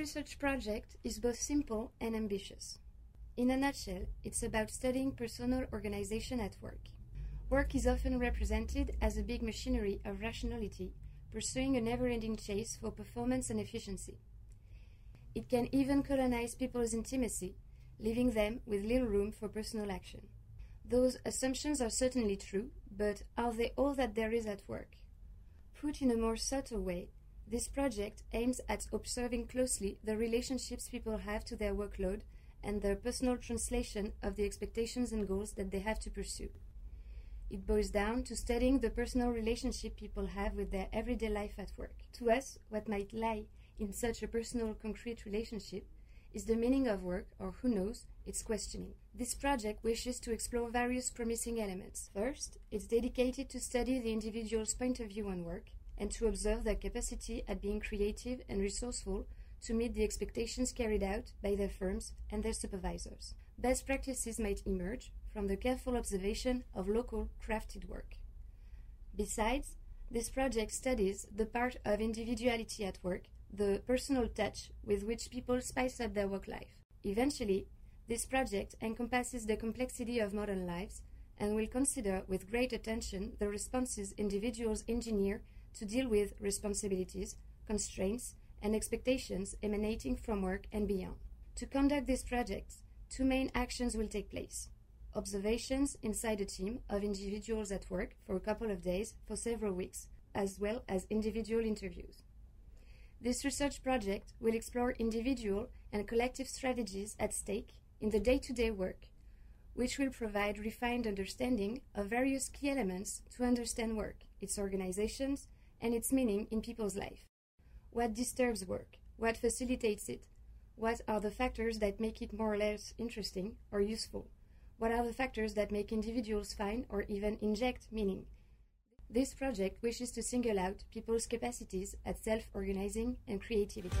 research project is both simple and ambitious. In a nutshell, it's about studying personal organization at work. Work is often represented as a big machinery of rationality, pursuing a never ending chase for performance and efficiency. It can even colonize people's intimacy, leaving them with little room for personal action. Those assumptions are certainly true, but are they all that there is at work? Put in a more subtle way, this project aims at observing closely the relationships people have to their workload and their personal translation of the expectations and goals that they have to pursue. It boils down to studying the personal relationship people have with their everyday life at work. To us, what might lie in such a personal, concrete relationship is the meaning of work, or who knows, its questioning. This project wishes to explore various promising elements. First, it's dedicated to study the individual's point of view on work and to observe their capacity at being creative and resourceful to meet the expectations carried out by their firms and their supervisors. Best practices might emerge from the careful observation of local crafted work. Besides, this project studies the part of individuality at work, the personal touch with which people spice up their work life. Eventually, this project encompasses the complexity of modern lives and will consider with great attention the responses individuals engineer to deal with responsibilities, constraints, and expectations emanating from work and beyond. To conduct these projects, two main actions will take place observations inside a team of individuals at work for a couple of days for several weeks, as well as individual interviews. This research project will explore individual and collective strategies at stake in the day to day work, which will provide refined understanding of various key elements to understand work, its organizations, and its meaning in people's life. What disturbs work? What facilitates it? What are the factors that make it more or less interesting or useful? What are the factors that make individuals find or even inject meaning? This project wishes to single out people's capacities at self organizing and creativity.